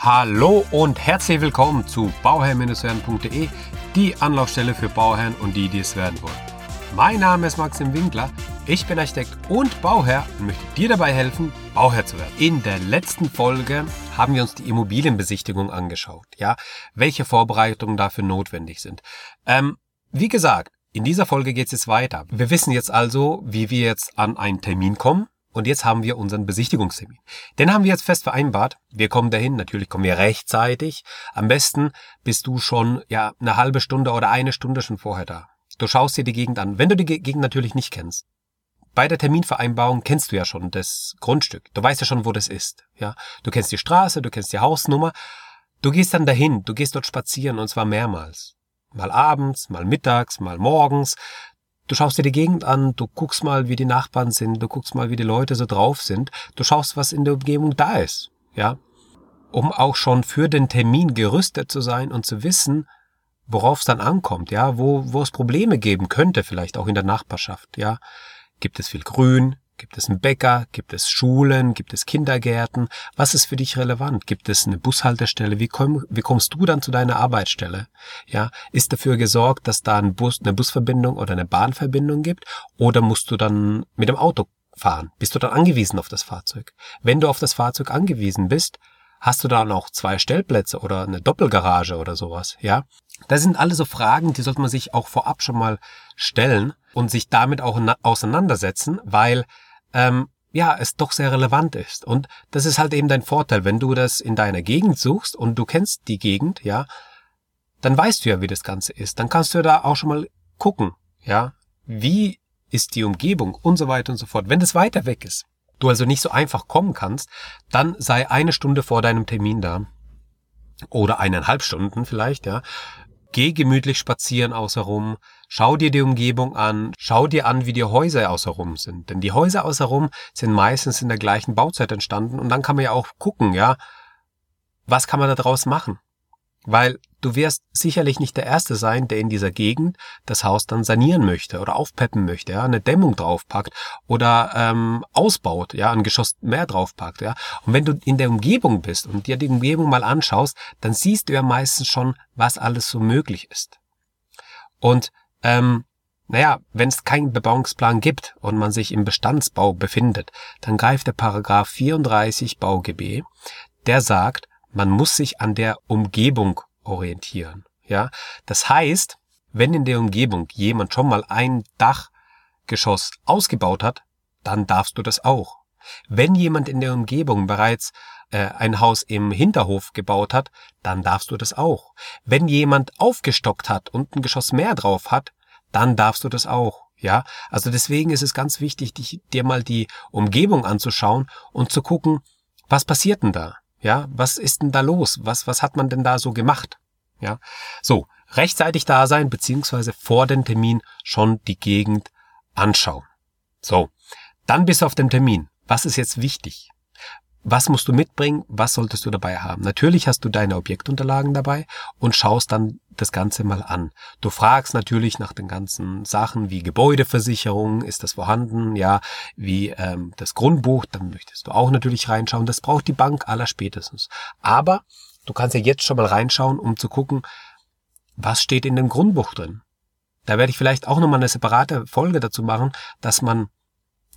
Hallo und herzlich willkommen zu bauherr-werden.de, die Anlaufstelle für Bauherren und die, die es werden wollen. Mein Name ist Maxim Winkler, ich bin Architekt und Bauherr und möchte dir dabei helfen, Bauherr zu werden. In der letzten Folge haben wir uns die Immobilienbesichtigung angeschaut, ja, welche Vorbereitungen dafür notwendig sind. Ähm, wie gesagt, in dieser Folge geht es jetzt weiter. Wir wissen jetzt also, wie wir jetzt an einen Termin kommen und jetzt haben wir unseren Besichtigungstermin. Den haben wir jetzt fest vereinbart. Wir kommen dahin. Natürlich kommen wir rechtzeitig. Am besten bist du schon, ja, eine halbe Stunde oder eine Stunde schon vorher da. Du schaust dir die Gegend an. Wenn du die Gegend natürlich nicht kennst. Bei der Terminvereinbarung kennst du ja schon das Grundstück. Du weißt ja schon, wo das ist. Ja, du kennst die Straße, du kennst die Hausnummer. Du gehst dann dahin. Du gehst dort spazieren und zwar mehrmals. Mal abends, mal mittags, mal morgens. Du schaust dir die Gegend an, du guckst mal, wie die Nachbarn sind, du guckst mal, wie die Leute so drauf sind, du schaust, was in der Umgebung da ist, ja, um auch schon für den Termin gerüstet zu sein und zu wissen, worauf es dann ankommt, ja, wo, wo es Probleme geben könnte, vielleicht auch in der Nachbarschaft, ja. Gibt es viel Grün? Gibt es einen Bäcker? Gibt es Schulen? Gibt es Kindergärten? Was ist für dich relevant? Gibt es eine Bushaltestelle? Wie, komm, wie kommst du dann zu deiner Arbeitsstelle? Ja, ist dafür gesorgt, dass da ein Bus, eine Busverbindung oder eine Bahnverbindung gibt? Oder musst du dann mit dem Auto fahren? Bist du dann angewiesen auf das Fahrzeug? Wenn du auf das Fahrzeug angewiesen bist, hast du dann auch zwei Stellplätze oder eine Doppelgarage oder sowas? Ja, das sind alle so Fragen, die sollte man sich auch vorab schon mal stellen und sich damit auch auseinandersetzen, weil ähm, ja, es doch sehr relevant ist. Und das ist halt eben dein Vorteil, wenn du das in deiner Gegend suchst und du kennst die Gegend, ja, dann weißt du ja, wie das Ganze ist. Dann kannst du da auch schon mal gucken, ja, wie ist die Umgebung und so weiter und so fort. Wenn das weiter weg ist, du also nicht so einfach kommen kannst, dann sei eine Stunde vor deinem Termin da. Oder eineinhalb Stunden vielleicht, ja. Geh gemütlich spazieren außerrum, schau dir die Umgebung an, schau dir an, wie die Häuser außerrum sind. Denn die Häuser außerrum sind meistens in der gleichen Bauzeit entstanden und dann kann man ja auch gucken, ja, was kann man da draus machen? Weil du wirst sicherlich nicht der Erste sein, der in dieser Gegend das Haus dann sanieren möchte oder aufpeppen möchte, ja, eine Dämmung draufpackt oder ähm, ausbaut, ja, ein Geschoss mehr draufpackt, ja. Und wenn du in der Umgebung bist und dir die Umgebung mal anschaust, dann siehst du ja meistens schon, was alles so möglich ist. Und ähm, naja, wenn es keinen Bebauungsplan gibt und man sich im Bestandsbau befindet, dann greift der Paragraph 34 BauGB, der sagt, man muss sich an der Umgebung orientieren. Ja, das heißt, wenn in der Umgebung jemand schon mal ein Dachgeschoss ausgebaut hat, dann darfst du das auch. Wenn jemand in der Umgebung bereits äh, ein Haus im Hinterhof gebaut hat, dann darfst du das auch. Wenn jemand aufgestockt hat und ein Geschoss mehr drauf hat, dann darfst du das auch. Ja, also deswegen ist es ganz wichtig, dich, dir mal die Umgebung anzuschauen und zu gucken, was passiert denn da? Ja, was ist denn da los? Was, was hat man denn da so gemacht? Ja, so, rechtzeitig da sein, beziehungsweise vor dem Termin schon die Gegend anschauen. So, dann bist du auf dem Termin. Was ist jetzt wichtig? Was musst du mitbringen? Was solltest du dabei haben? Natürlich hast du deine Objektunterlagen dabei und schaust dann das Ganze mal an. Du fragst natürlich nach den ganzen Sachen wie Gebäudeversicherung, ist das vorhanden? Ja, wie ähm, das Grundbuch, dann möchtest du auch natürlich reinschauen. Das braucht die Bank aller spätestens. Aber du kannst ja jetzt schon mal reinschauen, um zu gucken, was steht in dem Grundbuch drin. Da werde ich vielleicht auch nochmal eine separate Folge dazu machen, dass man,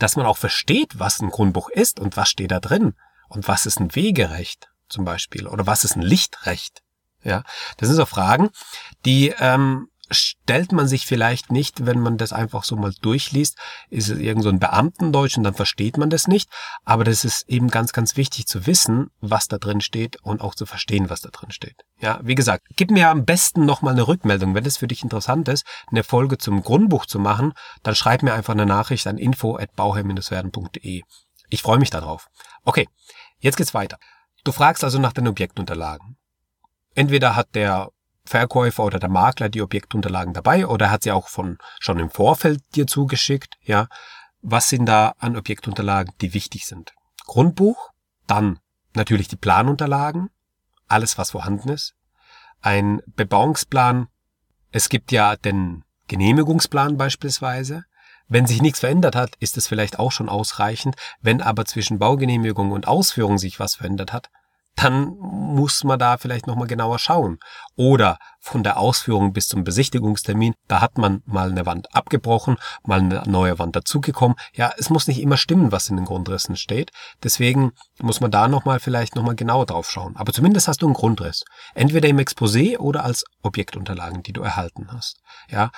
dass man auch versteht, was ein Grundbuch ist und was steht da drin. Und was ist ein Wegerecht zum Beispiel? Oder was ist ein Lichtrecht? Ja, das sind so Fragen, die ähm, stellt man sich vielleicht nicht, wenn man das einfach so mal durchliest. Ist es irgend so ein Beamtendeutsch und dann versteht man das nicht. Aber das ist eben ganz, ganz wichtig zu wissen, was da drin steht und auch zu verstehen, was da drin steht. Ja, wie gesagt, gib mir am besten nochmal eine Rückmeldung. Wenn es für dich interessant ist, eine Folge zum Grundbuch zu machen, dann schreib mir einfach eine Nachricht an info.bauherr-werden.de. Ich freue mich darauf. Okay, jetzt geht's weiter. Du fragst also nach den Objektunterlagen. Entweder hat der Verkäufer oder der Makler die Objektunterlagen dabei oder hat sie auch von schon im Vorfeld dir zugeschickt, ja. Was sind da an Objektunterlagen, die wichtig sind? Grundbuch, dann natürlich die Planunterlagen, alles was vorhanden ist, ein Bebauungsplan, es gibt ja den Genehmigungsplan beispielsweise, wenn sich nichts verändert hat, ist es vielleicht auch schon ausreichend. Wenn aber zwischen Baugenehmigung und Ausführung sich was verändert hat, dann muss man da vielleicht nochmal genauer schauen. Oder von der Ausführung bis zum Besichtigungstermin, da hat man mal eine Wand abgebrochen, mal eine neue Wand dazugekommen. Ja, es muss nicht immer stimmen, was in den Grundrissen steht. Deswegen muss man da nochmal vielleicht nochmal genauer drauf schauen. Aber zumindest hast du einen Grundriss. Entweder im Exposé oder als Objektunterlagen, die du erhalten hast. Ja,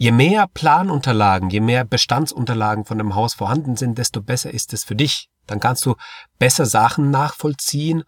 Je mehr Planunterlagen, je mehr Bestandsunterlagen von dem Haus vorhanden sind, desto besser ist es für dich. Dann kannst du besser Sachen nachvollziehen,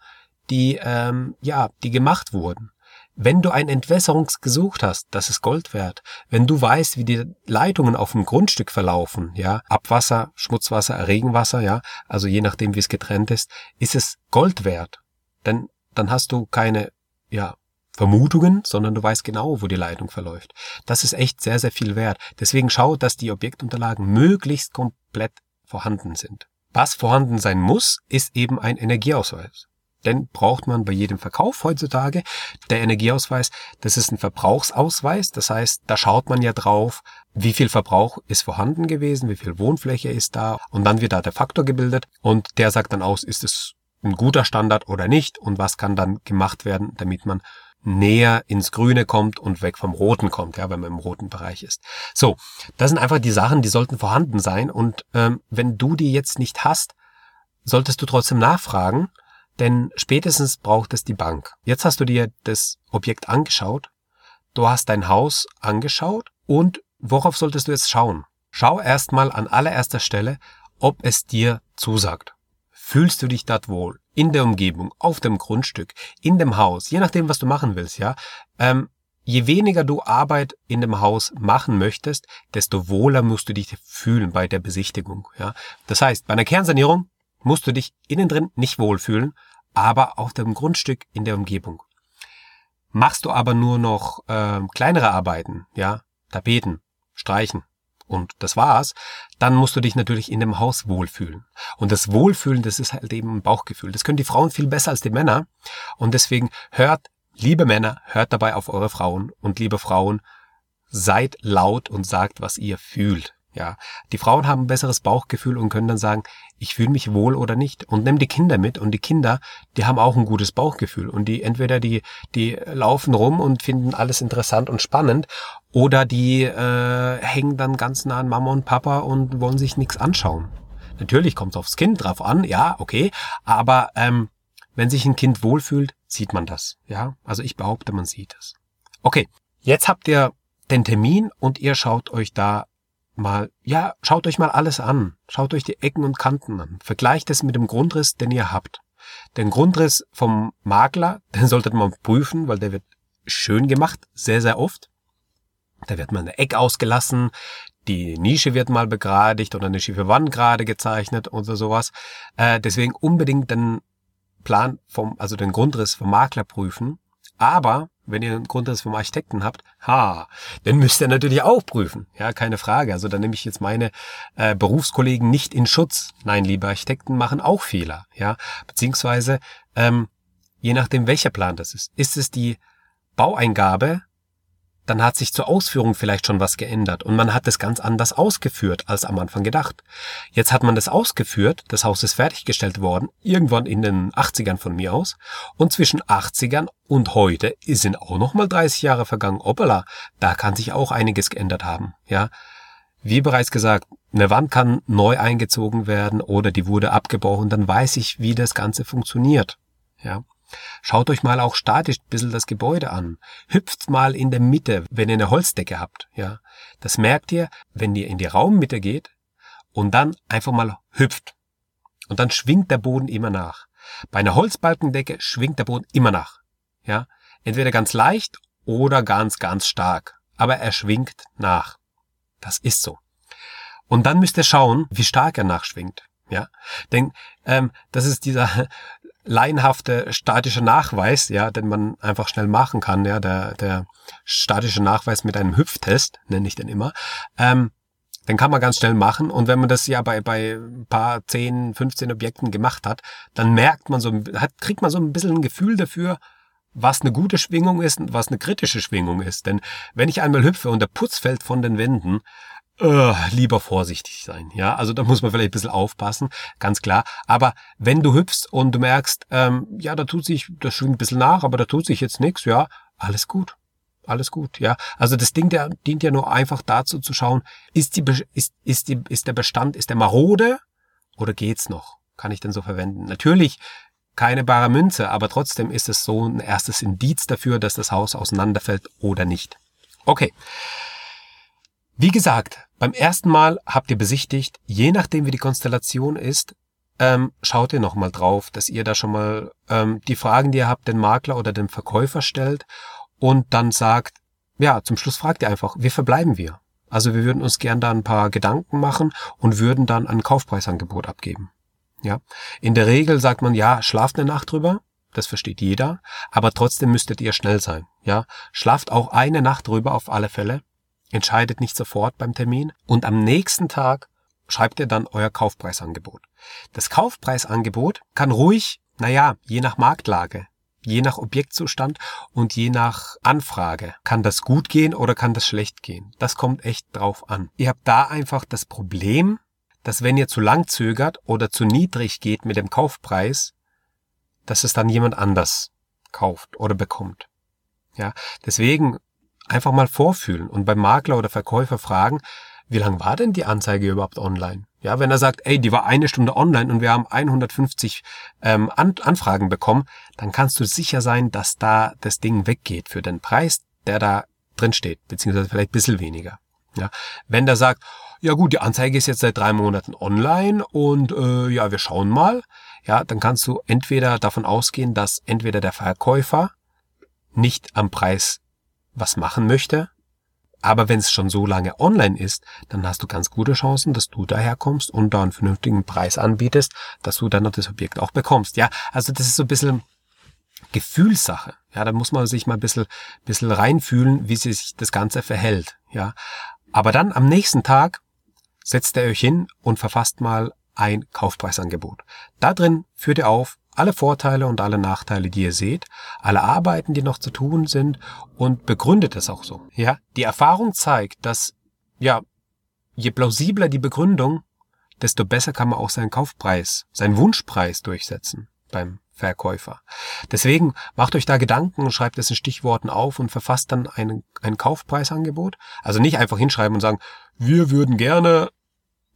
die ähm, ja, die gemacht wurden. Wenn du ein Entwässerungsgesucht hast, das ist Gold wert. Wenn du weißt, wie die Leitungen auf dem Grundstück verlaufen, ja, Abwasser, Schmutzwasser, Regenwasser, ja, also je nachdem, wie es getrennt ist, ist es Gold wert. Denn dann hast du keine, ja, Vermutungen, sondern du weißt genau, wo die Leitung verläuft. Das ist echt sehr, sehr viel wert. Deswegen schau, dass die Objektunterlagen möglichst komplett vorhanden sind. Was vorhanden sein muss, ist eben ein Energieausweis. Denn braucht man bei jedem Verkauf heutzutage. Der Energieausweis, das ist ein Verbrauchsausweis. Das heißt, da schaut man ja drauf, wie viel Verbrauch ist vorhanden gewesen, wie viel Wohnfläche ist da. Und dann wird da der Faktor gebildet und der sagt dann aus, ist es ein guter Standard oder nicht und was kann dann gemacht werden, damit man näher ins Grüne kommt und weg vom Roten kommt, ja, wenn man im roten Bereich ist. So, das sind einfach die Sachen, die sollten vorhanden sein. Und ähm, wenn du die jetzt nicht hast, solltest du trotzdem nachfragen, denn spätestens braucht es die Bank. Jetzt hast du dir das Objekt angeschaut, du hast dein Haus angeschaut und worauf solltest du jetzt schauen? Schau erstmal an allererster Stelle, ob es dir zusagt. Fühlst du dich dort wohl? In der Umgebung, auf dem Grundstück, in dem Haus, je nachdem, was du machen willst, ja. Ähm, je weniger du Arbeit in dem Haus machen möchtest, desto wohler musst du dich fühlen bei der Besichtigung, ja. Das heißt, bei einer Kernsanierung musst du dich innen drin nicht wohlfühlen, aber auf dem Grundstück in der Umgebung. Machst du aber nur noch äh, kleinere Arbeiten, ja, Tapeten, Streichen, und das war's, dann musst du dich natürlich in dem Haus wohlfühlen. Und das Wohlfühlen, das ist halt eben ein Bauchgefühl. Das können die Frauen viel besser als die Männer. Und deswegen hört, liebe Männer, hört dabei auf eure Frauen und liebe Frauen, seid laut und sagt, was ihr fühlt. Ja, die Frauen haben ein besseres Bauchgefühl und können dann sagen, ich fühle mich wohl oder nicht. Und nimm die Kinder mit und die Kinder, die haben auch ein gutes Bauchgefühl und die entweder die die laufen rum und finden alles interessant und spannend oder die äh, hängen dann ganz nah an Mama und Papa und wollen sich nichts anschauen. Natürlich kommt es aufs Kind drauf an, ja, okay, aber ähm, wenn sich ein Kind wohlfühlt, sieht man das. Ja, also ich behaupte, man sieht es. Okay, jetzt habt ihr den Termin und ihr schaut euch da mal, ja, schaut euch mal alles an. Schaut euch die Ecken und Kanten an. Vergleicht es mit dem Grundriss, den ihr habt. Den Grundriss vom Makler, den solltet man prüfen, weil der wird schön gemacht, sehr, sehr oft. Da wird mal eine Eck ausgelassen, die Nische wird mal begradigt oder eine schiefe Wand gerade gezeichnet oder sowas. Äh, deswegen unbedingt den Plan vom, also den Grundriss vom Makler prüfen. Aber wenn ihr einen Grundriss vom Architekten habt, ha, dann müsst ihr natürlich auch prüfen. Ja, keine Frage. Also da nehme ich jetzt meine äh, Berufskollegen nicht in Schutz. Nein, liebe Architekten machen auch Fehler. Ja, beziehungsweise ähm, je nachdem, welcher Plan das ist. Ist es die Baueingabe dann hat sich zur Ausführung vielleicht schon was geändert und man hat es ganz anders ausgeführt als am Anfang gedacht. Jetzt hat man das ausgeführt, das Haus ist fertiggestellt worden, irgendwann in den 80ern von mir aus und zwischen 80ern und heute sind auch nochmal 30 Jahre vergangen. Opala, da kann sich auch einiges geändert haben, ja. Wie bereits gesagt, eine Wand kann neu eingezogen werden oder die wurde abgebrochen, dann weiß ich, wie das Ganze funktioniert, ja. Schaut euch mal auch statisch ein bisschen das Gebäude an. Hüpft mal in der Mitte, wenn ihr eine Holzdecke habt. Ja, das merkt ihr, wenn ihr in die Raummitte geht und dann einfach mal hüpft. Und dann schwingt der Boden immer nach. Bei einer Holzbalkendecke schwingt der Boden immer nach. Ja, entweder ganz leicht oder ganz, ganz stark. Aber er schwingt nach. Das ist so. Und dann müsst ihr schauen, wie stark er nachschwingt. Ja, denn ähm, das ist dieser laienhafte statische Nachweis, ja, den man einfach schnell machen kann, ja, der, der statische Nachweis mit einem Hüpftest, nenne ich den immer, ähm, den kann man ganz schnell machen. Und wenn man das ja bei, bei ein paar 10, 15 Objekten gemacht hat, dann merkt man so, hat, kriegt man so ein bisschen ein Gefühl dafür, was eine gute Schwingung ist und was eine kritische Schwingung ist. Denn wenn ich einmal hüpfe und der Putz fällt von den Wänden, äh, lieber vorsichtig sein. Ja, also da muss man vielleicht ein bisschen aufpassen, ganz klar. Aber wenn du hüpfst und du merkst, ähm, ja, da tut sich, das schwingt ein bisschen nach, aber da tut sich jetzt nichts, ja, alles gut. Alles gut, ja. Also das Ding der, dient ja nur einfach dazu zu schauen, ist, die, ist, ist, die, ist der Bestand, ist der marode oder geht's noch? Kann ich denn so verwenden? Natürlich keine bare Münze, aber trotzdem ist es so ein erstes Indiz dafür, dass das Haus auseinanderfällt oder nicht. Okay. Wie gesagt, beim ersten Mal habt ihr besichtigt, je nachdem wie die Konstellation ist, ähm, schaut ihr nochmal drauf, dass ihr da schon mal ähm, die Fragen, die ihr habt, den Makler oder den Verkäufer stellt und dann sagt, ja, zum Schluss fragt ihr einfach, wie verbleiben wir? Also wir würden uns gern da ein paar Gedanken machen und würden dann ein Kaufpreisangebot abgeben. Ja. In der Regel sagt man, ja, schlaft eine Nacht drüber. Das versteht jeder. Aber trotzdem müsstet ihr schnell sein. Ja. Schlaft auch eine Nacht drüber auf alle Fälle entscheidet nicht sofort beim Termin und am nächsten Tag schreibt ihr dann euer Kaufpreisangebot. Das Kaufpreisangebot kann ruhig, naja, je nach Marktlage, je nach Objektzustand und je nach Anfrage kann das gut gehen oder kann das schlecht gehen. Das kommt echt drauf an. Ihr habt da einfach das Problem, dass wenn ihr zu lang zögert oder zu niedrig geht mit dem Kaufpreis, dass es dann jemand anders kauft oder bekommt. Ja, deswegen einfach mal vorfühlen und beim Makler oder Verkäufer fragen, wie lang war denn die Anzeige überhaupt online? Ja, wenn er sagt, ey, die war eine Stunde online und wir haben 150 ähm, An Anfragen bekommen, dann kannst du sicher sein, dass da das Ding weggeht für den Preis, der da drin steht, beziehungsweise vielleicht ein bisschen weniger. Ja, wenn der sagt, ja gut, die Anzeige ist jetzt seit drei Monaten online und äh, ja, wir schauen mal, ja, dann kannst du entweder davon ausgehen, dass entweder der Verkäufer nicht am Preis was machen möchte. Aber wenn es schon so lange online ist, dann hast du ganz gute Chancen, dass du daherkommst und da einen vernünftigen Preis anbietest, dass du dann das Objekt auch bekommst. Ja, also das ist so ein bisschen Gefühlssache. Ja, da muss man sich mal ein bisschen, bisschen reinfühlen, wie sich das Ganze verhält. Ja, aber dann am nächsten Tag setzt ihr euch hin und verfasst mal ein Kaufpreisangebot. Da drin führt ihr auf, alle Vorteile und alle Nachteile, die ihr seht, alle Arbeiten, die noch zu tun sind und begründet es auch so. Ja, die Erfahrung zeigt, dass ja, je plausibler die Begründung, desto besser kann man auch seinen Kaufpreis, seinen Wunschpreis durchsetzen beim Verkäufer. Deswegen macht euch da Gedanken und schreibt es in Stichworten auf und verfasst dann einen, ein Kaufpreisangebot. Also nicht einfach hinschreiben und sagen, wir würden gerne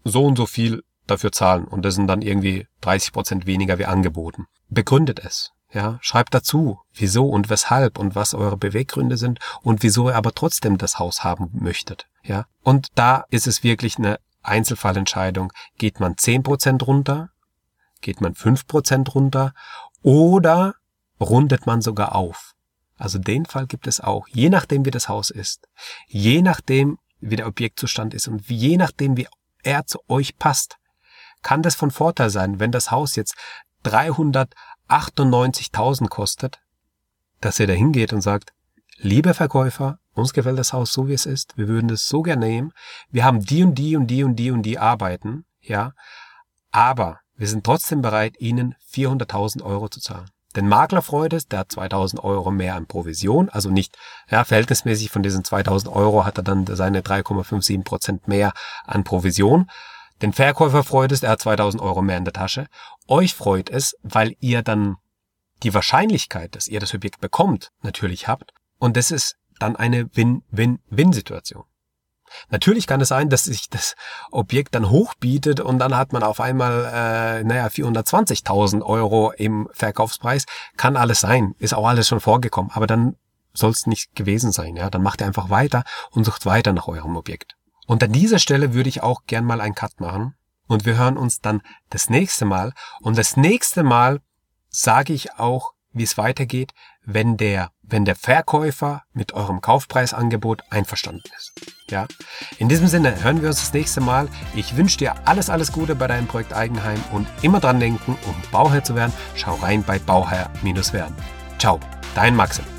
so und so viel dafür zahlen und das sind dann irgendwie 30 Prozent weniger wie angeboten. Begründet es. Ja, schreibt dazu, wieso und weshalb und was eure Beweggründe sind und wieso ihr aber trotzdem das Haus haben möchtet. Ja, und da ist es wirklich eine Einzelfallentscheidung. Geht man 10 Prozent runter? Geht man 5 Prozent runter? Oder rundet man sogar auf? Also den Fall gibt es auch, je nachdem wie das Haus ist, je nachdem wie der Objektzustand ist und je nachdem wie er zu euch passt, kann das von Vorteil sein, wenn das Haus jetzt 398.000 kostet, dass ihr da hingeht und sagt, lieber Verkäufer, uns gefällt das Haus so wie es ist, wir würden es so gerne nehmen, wir haben die und die und die und die und die Arbeiten, ja, aber wir sind trotzdem bereit, Ihnen 400.000 Euro zu zahlen. Denn Makler freut es, der hat 2000 Euro mehr an Provision, also nicht, ja, verhältnismäßig von diesen 2000 Euro hat er dann seine 3,57 Prozent mehr an Provision. Den Verkäufer freut es, er hat 2000 Euro mehr in der Tasche. Euch freut es, weil ihr dann die Wahrscheinlichkeit, dass ihr das Objekt bekommt, natürlich habt. Und das ist dann eine Win-Win-Win-Situation. Natürlich kann es sein, dass sich das Objekt dann hochbietet und dann hat man auf einmal, äh, naja, 420.000 Euro im Verkaufspreis. Kann alles sein, ist auch alles schon vorgekommen, aber dann soll es nicht gewesen sein. Ja, dann macht ihr einfach weiter und sucht weiter nach eurem Objekt. Und an dieser Stelle würde ich auch gern mal einen Cut machen. Und wir hören uns dann das nächste Mal. Und das nächste Mal sage ich auch, wie es weitergeht, wenn der, wenn der Verkäufer mit eurem Kaufpreisangebot einverstanden ist. Ja. In diesem Sinne hören wir uns das nächste Mal. Ich wünsche dir alles, alles Gute bei deinem Projekt Eigenheim und immer dran denken, um Bauherr zu werden, schau rein bei Bauherr-werden. Ciao, dein Maxim.